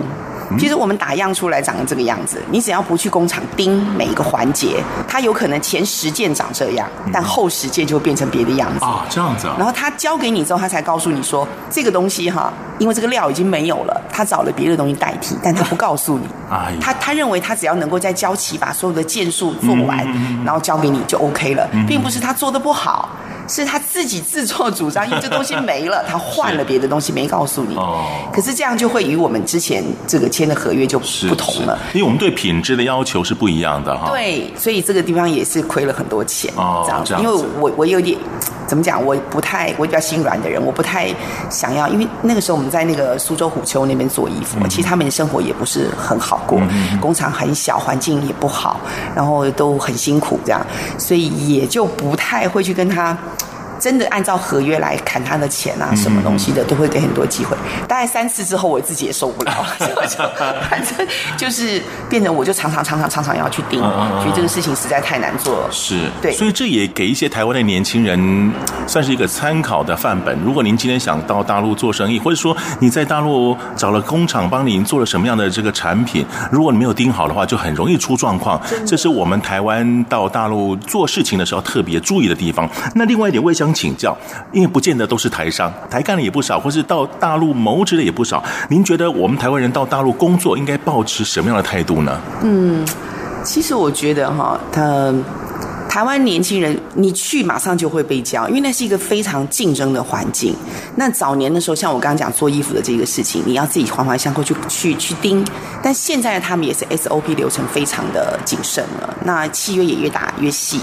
其实我们打样出来长得这个样子，你只要不去工厂盯每一个环节，它有可能前十件长这样，但后十件就会变成别的样子啊，这样子啊。然后他交给你之后，他才告诉你说这个东西哈，因为这个料已经没有了，他找了别的东西代替，但他不告诉你。哎，他他认为他只要能够在交期把所有的件数做完，然后交给你就 OK 了，并不是他做的不好。是他自己自作主张，因为这东西没了，他换了别的东西，没告诉你。哦。可是这样就会与我们之前这个签的合约就不同了，因为我们对品质的要求是不一样的哈。对，所以这个地方也是亏了很多钱。哦，这样。这样。因为我我有点怎么讲，我不太我比较心软的人，我不太想要，因为那个时候我们在那个苏州虎丘那边做衣服，嗯、其实他们的生活也不是很好过，嗯、工厂很小，环境也不好，然后都很辛苦这样，所以也就不太会去跟他。真的按照合约来砍他的钱啊，什么东西的都会给很多机会。大概三次之后，我自己也受不了了，反正就是变成我就常常常常常常要去盯，所以这个事情实在太难做了。是，对，所以这也给一些台湾的年轻人算是一个参考的范本。如果您今天想到大陆做生意，或者说你在大陆找了工厂帮您做了什么样的这个产品，如果你没有盯好的话，就很容易出状况。这是我们台湾到大陆做事情的时候特别注意的地方。那另外一点，我也想。请教，因为不见得都是台商，台干的也不少，或是到大陆谋职的也不少。您觉得我们台湾人到大陆工作应该保持什么样的态度呢？嗯，其实我觉得哈，他。台湾年轻人，你去马上就会被教，因为那是一个非常竞争的环境。那早年的时候，像我刚刚讲做衣服的这个事情，你要自己环环相扣去去去盯。但现在他们也是 SOP 流程非常的谨慎了，那契约也越打越细。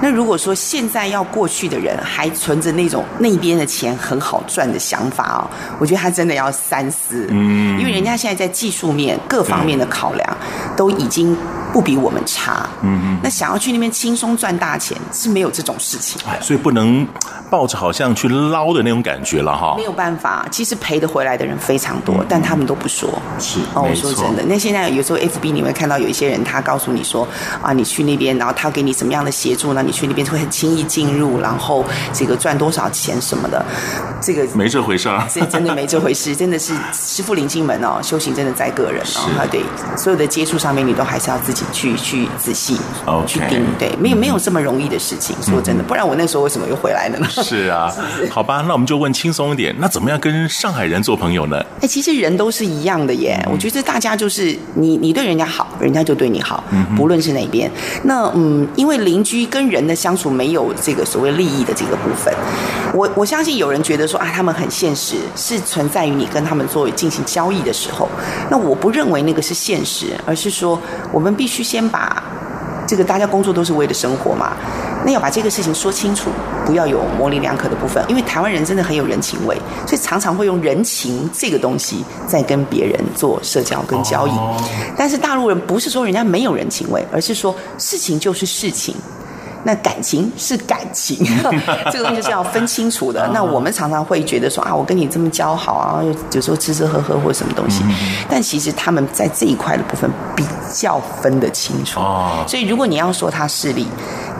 那如果说现在要过去的人还存着那种那边的钱很好赚的想法哦，我觉得他真的要三思。嗯，因为人家现在在技术面各方面的考量都已经。不比我们差。嗯嗯。那想要去那边轻松赚大钱是没有这种事情，所以不能抱着好像去捞的那种感觉了哈。没有办法，其实赔得回来的人非常多，嗯、但他们都不说。是，哦，我说真的，那现在有时候 FB 你会看到有一些人，他告诉你说啊，你去那边，然后他给你什么样的协助呢？你去那边会很轻易进入，然后这个赚多少钱什么的，这个没这回事啊。这真的没这回事，真的是师傅领进门哦，修行真的在个人哦。啊，对，所有的接触上面你都还是要自己去去仔细 Okay. 去盯，对，没有没有这么容易的事情。说真的，不然我那时候为什么又回来了呢？是啊，好吧，那我们就问轻松一点，那怎么样跟上海人做朋友呢？哎，其实人都是一样的耶。我觉得大家就是你你对人家好，人家就对你好，不论是哪边。那嗯，因为邻居跟人的相处没有这个所谓利益的这个部分，我我相信有人觉得说啊，他们很现实，是存在于你跟他们做进行交易的时候。那我不认为那个是现实，而是说我们必须先把这个大家工作都是为了生活嘛。那要把这个事情说清楚，不要有模棱两可的部分，因为台湾人真的很有人情味，所以常常会用人情这个东西在跟别人做社交跟交易。但是大陆人不是说人家没有人情味，而是说事情就是事情。那感情是感情，这个东西是要分清楚的。那我们常常会觉得说啊，我跟你这么交好啊，有时候吃吃喝喝或什么东西，但其实他们在这一块的部分比较分得清楚。所以如果你要说他势利，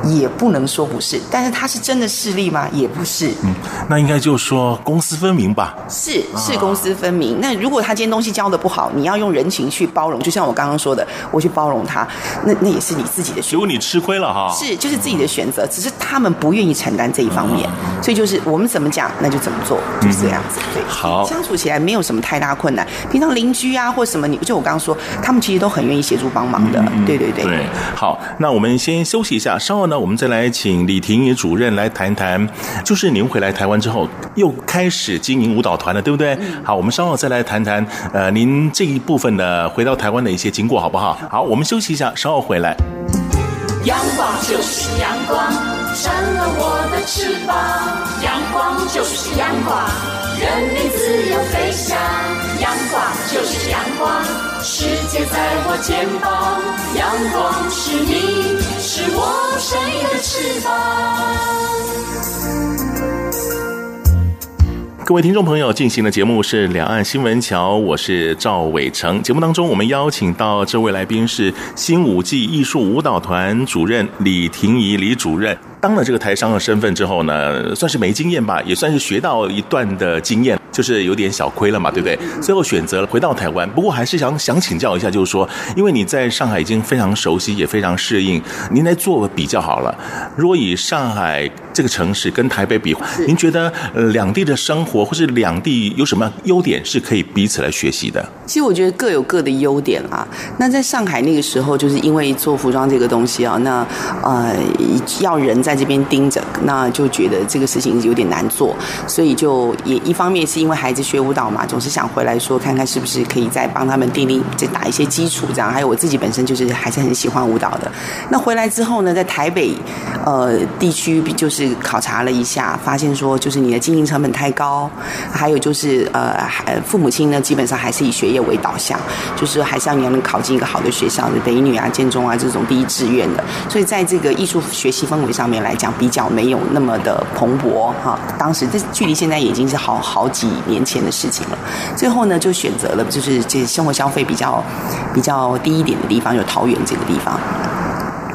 也不能说不是，但是他是真的势利吗？也不是。嗯，那应该就说公私分明吧。是是公私分明。那如果他今天东西教的不好，你要用人情去包容，就像我刚刚说的，我去包容他，那那也是你自己的选择。结果你吃亏了哈。是，就是自己的选择，只是他们不愿意承担这一方面，所以就是我们怎么讲，那就怎么做，就是这样子。对，好，相处起来没有什么太大困难。平常邻居啊或什么，你就我刚刚说，他们其实都很愿意协助帮忙的。对对对。对，好，那我们先休息一下，稍后呢，我们再来请李婷仪主任来谈谈，就是您回来台湾之后又开始经营舞蹈团了，对不对？好，我们稍后再来谈谈，呃，您这一部分的回到台湾的一些经过，好不好？好，我们休息一下，稍后回来。阳光就是阳光，成了我的翅膀。阳光就是阳光，任你自由飞翔。就是阳光，世界在我肩膀。阳光是你，是我生命的翅膀。各位听众朋友，进行的节目是两岸新闻桥，我是赵伟成。节目当中，我们邀请到这位来宾是新舞季艺术舞蹈团主任李婷仪李主任。当了这个台商的身份之后呢，算是没经验吧，也算是学到一段的经验，就是有点小亏了嘛，对不对？最后选择了回到台湾。不过还是想想请教一下，就是说，因为你在上海已经非常熟悉，也非常适应，您来做比较好了。如果以上海这个城市跟台北比，您觉得呃两地的生活或是两地有什么优点是可以彼此来学习的？其实我觉得各有各的优点啊。那在上海那个时候，就是因为做服装这个东西啊，那呃要人在。这边盯着，那就觉得这个事情有点难做，所以就也一方面是因为孩子学舞蹈嘛，总是想回来说看看是不是可以再帮他们奠定、再打一些基础，这样。还有我自己本身就是还是很喜欢舞蹈的。那回来之后呢，在台北呃地区就是考察了一下，发现说就是你的经营成本太高，还有就是呃父母亲呢基本上还是以学业为导向，就是还是要你能考进一个好的学校，北女啊、建中啊这种第一志愿的。所以在这个艺术学习氛围上面来讲比较没有那么的蓬勃哈，当时这距离现在已经是好好几年前的事情了。最后呢，就选择了就是这生活消费比较比较低一点的地方，有桃园这个地方。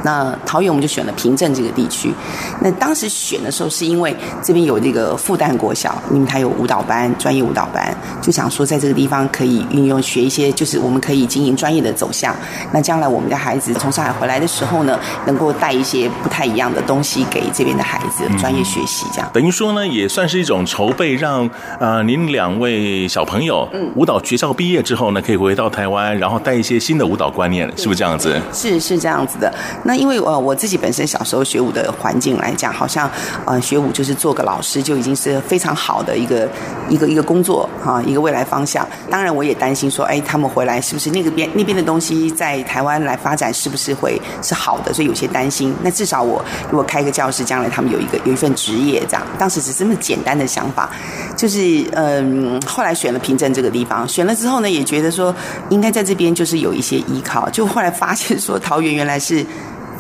那桃园我们就选了平镇这个地区。那当时选的时候，是因为这边有这个复旦国小，因为它有舞蹈班，专业舞蹈班，就想说在这个地方可以运用学一些，就是我们可以经营专业的走向。那将来我们的孩子从上海回来的时候呢，能够带一些不太一样的东西给这边的孩子专业学习，这样。等于说呢，也算是一种筹备，让呃您两位小朋友，舞蹈学校毕业之后呢，可以回到台湾，然后带一些新的舞蹈观念，是不是这样子？是是这样子的。那那因为呃我自己本身小时候学舞的环境来讲，好像呃学舞就是做个老师就已经是非常好的一个一个一个工作哈，一个未来方向。当然我也担心说，哎，他们回来是不是那个边那边的东西在台湾来发展是不是会是好的？所以有些担心。那至少我如果开个教室，将来他们有一个有一份职业这样。当时只是这么简单的想法，就是嗯，后来选了平镇这个地方，选了之后呢，也觉得说应该在这边就是有一些依靠。就后来发现说，桃园原来是。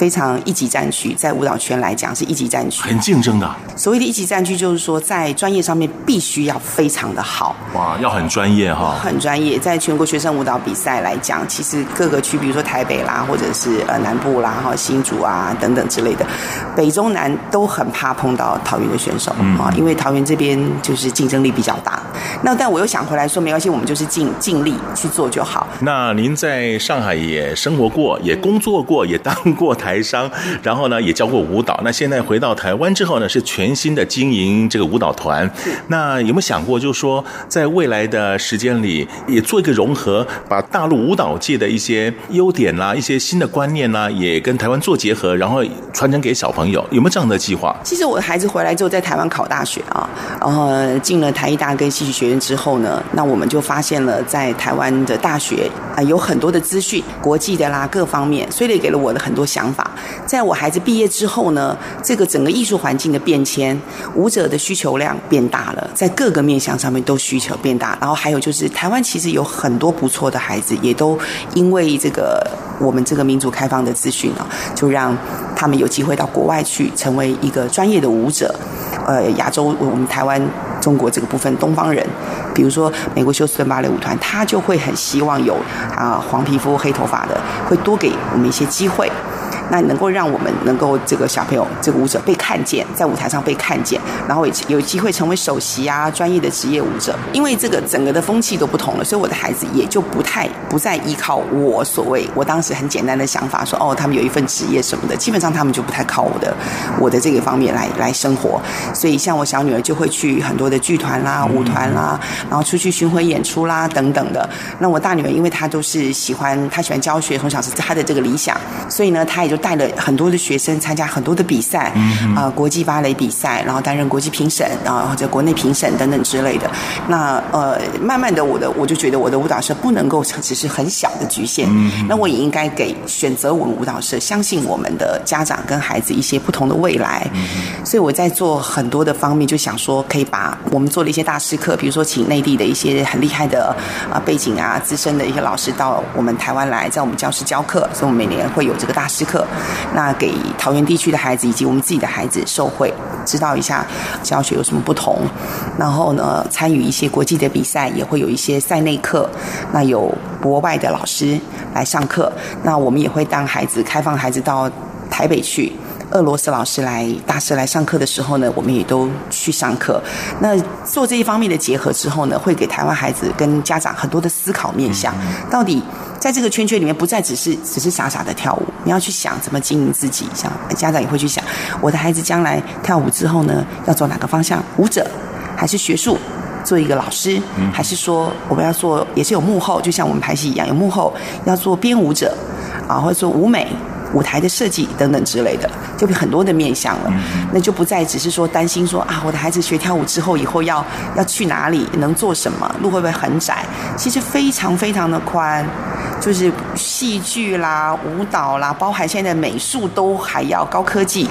非常一级战区，在舞蹈圈来讲是一级战区，很竞争的。所谓的一级战区，就是说在专业上面必须要非常的好。哇，要很专业哈。很专业，在全国学生舞蹈比赛来讲，其实各个区，比如说台北啦，或者是呃南部啦，哈新竹啊等等之类的，北中南都很怕碰到桃园的选手啊，嗯、因为桃园这边就是竞争力比较大。那但我又想回来说，没关系，我们就是尽尽力去做就好。那您在上海也生活过，也工作过，也当过台。台商，然后呢也教过舞蹈。那现在回到台湾之后呢，是全新的经营这个舞蹈团。那有没有想过，就是说在未来的时间里，也做一个融合，把大陆舞蹈界的一些优点啦、一些新的观念啦，也跟台湾做结合，然后传承给小朋友？有没有这样的计划？其实我的孩子回来之后，在台湾考大学啊，然后进了台艺大跟戏剧学院之后呢，那我们就发现了在台湾的大学啊有很多的资讯，国际的啦各方面，所以也给了我的很多想法。在我孩子毕业之后呢，这个整个艺术环境的变迁，舞者的需求量变大了，在各个面向上面都需求变大。然后还有就是，台湾其实有很多不错的孩子，也都因为这个我们这个民主开放的资讯啊，就让他们有机会到国外去成为一个专业的舞者。呃，亚洲我们台湾中国这个部分东方人，比如说美国休斯顿芭蕾舞团，他就会很希望有啊黄皮肤黑头发的，会多给我们一些机会。那能够让我们能够这个小朋友这个舞者被看见，在舞台上被看见，然后也有机会成为首席啊，专业的职业舞者。因为这个整个的风气都不同了，所以我的孩子也就不太不再依靠我所谓我当时很简单的想法说哦，他们有一份职业什么的，基本上他们就不太靠我的我的这个方面来来生活。所以像我小女儿就会去很多的剧团啦、舞团啦，然后出去巡回演出啦等等的。那我大女儿因为她都是喜欢她喜欢教学，从小是她的这个理想，所以呢，她也就。带了很多的学生参加很多的比赛，啊，国际芭蕾比赛，然后担任国际评审啊，或者国内评审等等之类的。那呃，慢慢的，我的我就觉得我的舞蹈社不能够只是很小的局限，那我也应该给选择我们舞蹈社，相信我们的家长跟孩子一些不同的未来。所以我在做很多的方面，就想说可以把我们做了一些大师课，比如说请内地的一些很厉害的啊背景啊资深的一些老师到我们台湾来，在我们教室教课，所以我们每年会有这个大师课。那给桃园地区的孩子以及我们自己的孩子受惠，知道一下教学有什么不同。然后呢，参与一些国际的比赛，也会有一些赛内课。那有国外的老师来上课，那我们也会当孩子开放孩子到台北去。俄罗斯老师来大师来上课的时候呢，我们也都去上课。那做这一方面的结合之后呢，会给台湾孩子跟家长很多的思考面向。到底在这个圈圈里面，不再只是只是傻傻的跳舞，你要去想怎么经营自己。像家长也会去想，我的孩子将来跳舞之后呢，要走哪个方向？舞者还是学术？做一个老师，还是说我们要做也是有幕后，就像我们拍戏一样，有幕后要做编舞者啊，或者说舞美。舞台的设计等等之类的，就很多的面向了，那就不再只是说担心说啊，我的孩子学跳舞之后以后要要去哪里，能做什么，路会不会很窄？其实非常非常的宽，就是戏剧啦、舞蹈啦，包含现在美术都还要高科技。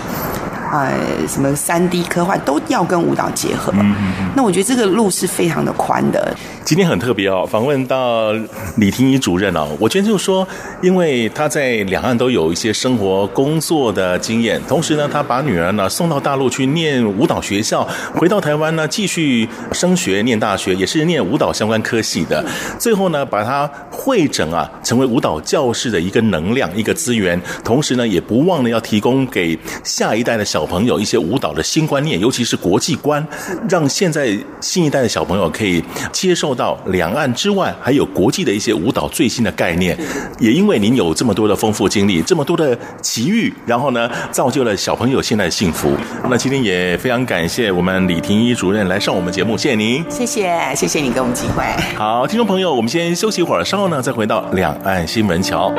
呃，什么三 D 科幻都要跟舞蹈结合，嗯嗯嗯，那我觉得这个路是非常的宽的。今天很特别哦，访问到李婷宜主任哦，我觉得就是说，因为他在两岸都有一些生活工作的经验，同时呢，他把女儿呢送到大陆去念舞蹈学校，回到台湾呢继续升学念大学，也是念舞蹈相关科系的，最后呢把它会诊啊，成为舞蹈教室的一个能量、一个资源，同时呢也不忘了要提供给下一代的小。小朋友一些舞蹈的新观念，尤其是国际观，让现在新一代的小朋友可以接受到两岸之外还有国际的一些舞蹈最新的概念。也因为您有这么多的丰富经历，这么多的奇遇，然后呢，造就了小朋友现在的幸福。那今天也非常感谢我们李婷一主任来上我们节目，谢谢您。谢谢，谢谢你给我们机会。好，听众朋友，我们先休息一会儿，稍后呢再回到两岸新闻桥。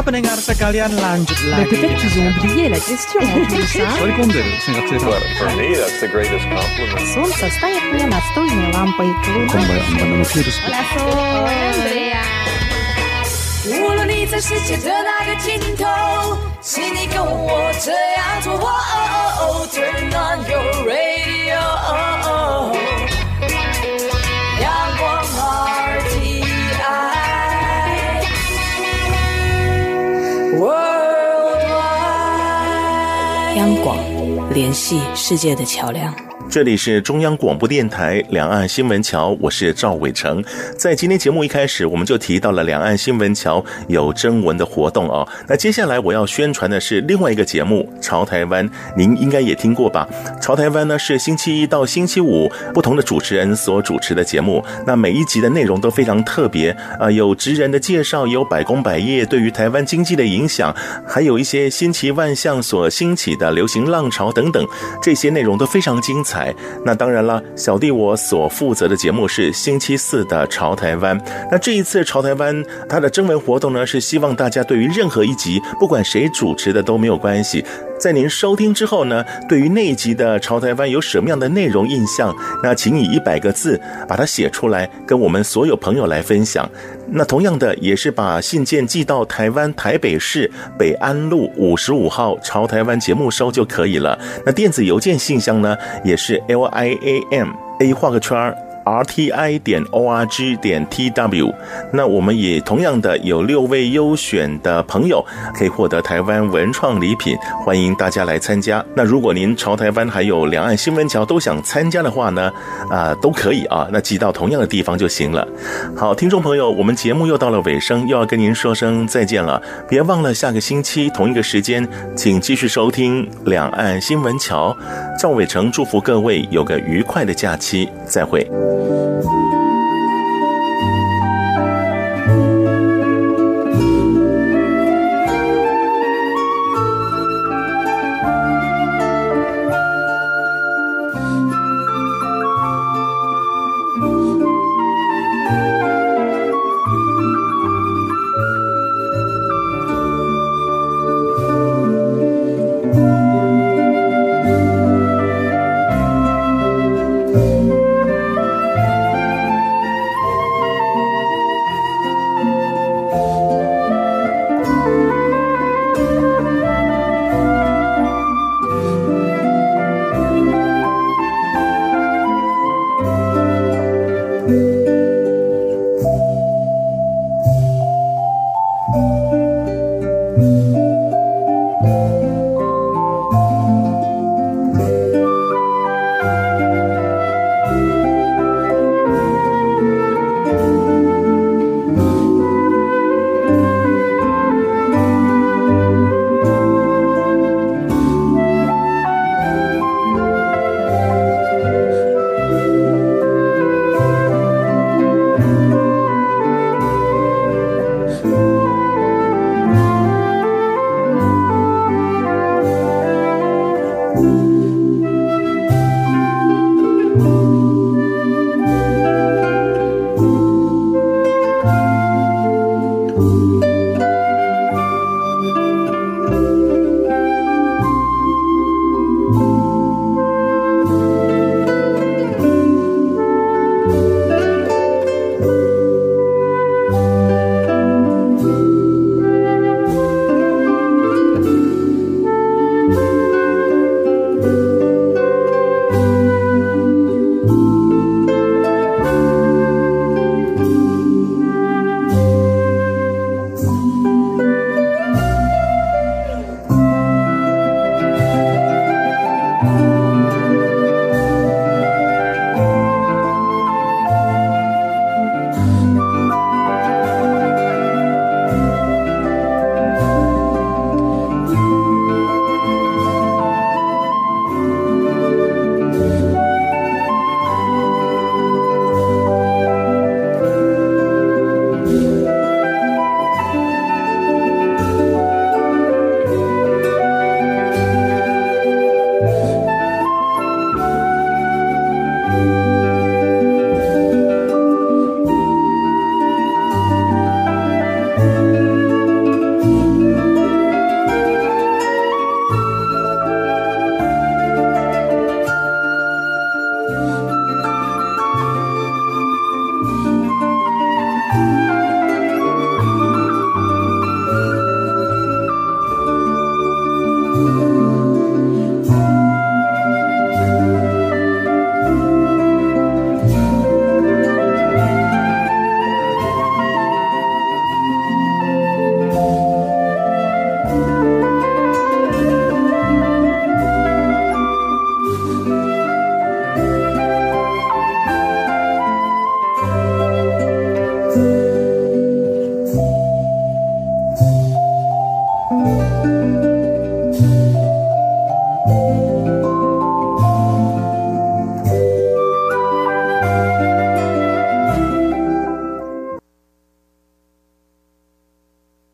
Maka pendengar sekalian lanjut Mais lagi. peut-être qu'ils ont oublié la question en tout ça. Sekundel, singkat cerita. For me, that's the greatest compliment. Солнце станет мне настольной лампой. Hola, Sol. Andrea. 无论你在世界的哪个尽头，请你跟我这样做。哦 Turn on your radio， 联系世界的桥梁。这里是中央广播电台两岸新闻桥，我是赵伟成。在今天节目一开始，我们就提到了两岸新闻桥有征文的活动哦。那接下来我要宣传的是另外一个节目《潮台湾》，您应该也听过吧？《潮台湾》呢是星期一到星期五不同的主持人所主持的节目。那每一集的内容都非常特别啊，有职人的介绍，也有百工百业对于台湾经济的影响，还有一些新奇万象所兴起的流行浪潮等等，这些内容都非常精彩。那当然了，小弟我所负责的节目是星期四的潮台湾。那这一次潮台湾它的征文活动呢，是希望大家对于任何一集，不管谁主持的都没有关系，在您收听之后呢，对于那一集的潮台湾有什么样的内容印象，那请以一百个字把它写出来，跟我们所有朋友来分享。那同样的，也是把信件寄到台湾台北市北安路五十五号潮台湾节目收就可以了。那电子邮件信箱呢，也是 l i a m a 画个圈儿。R t i 点 o r g 点 t w，那我们也同样的有六位优选的朋友可以获得台湾文创礼品，欢迎大家来参加。那如果您朝台湾还有两岸新闻桥都想参加的话呢，啊，都可以啊，那寄到同样的地方就行了。好，听众朋友，我们节目又到了尾声，又要跟您说声再见了。别忘了下个星期同一个时间，请继续收听两岸新闻桥。赵伟成祝福各位有个愉快的假期，再会。嗯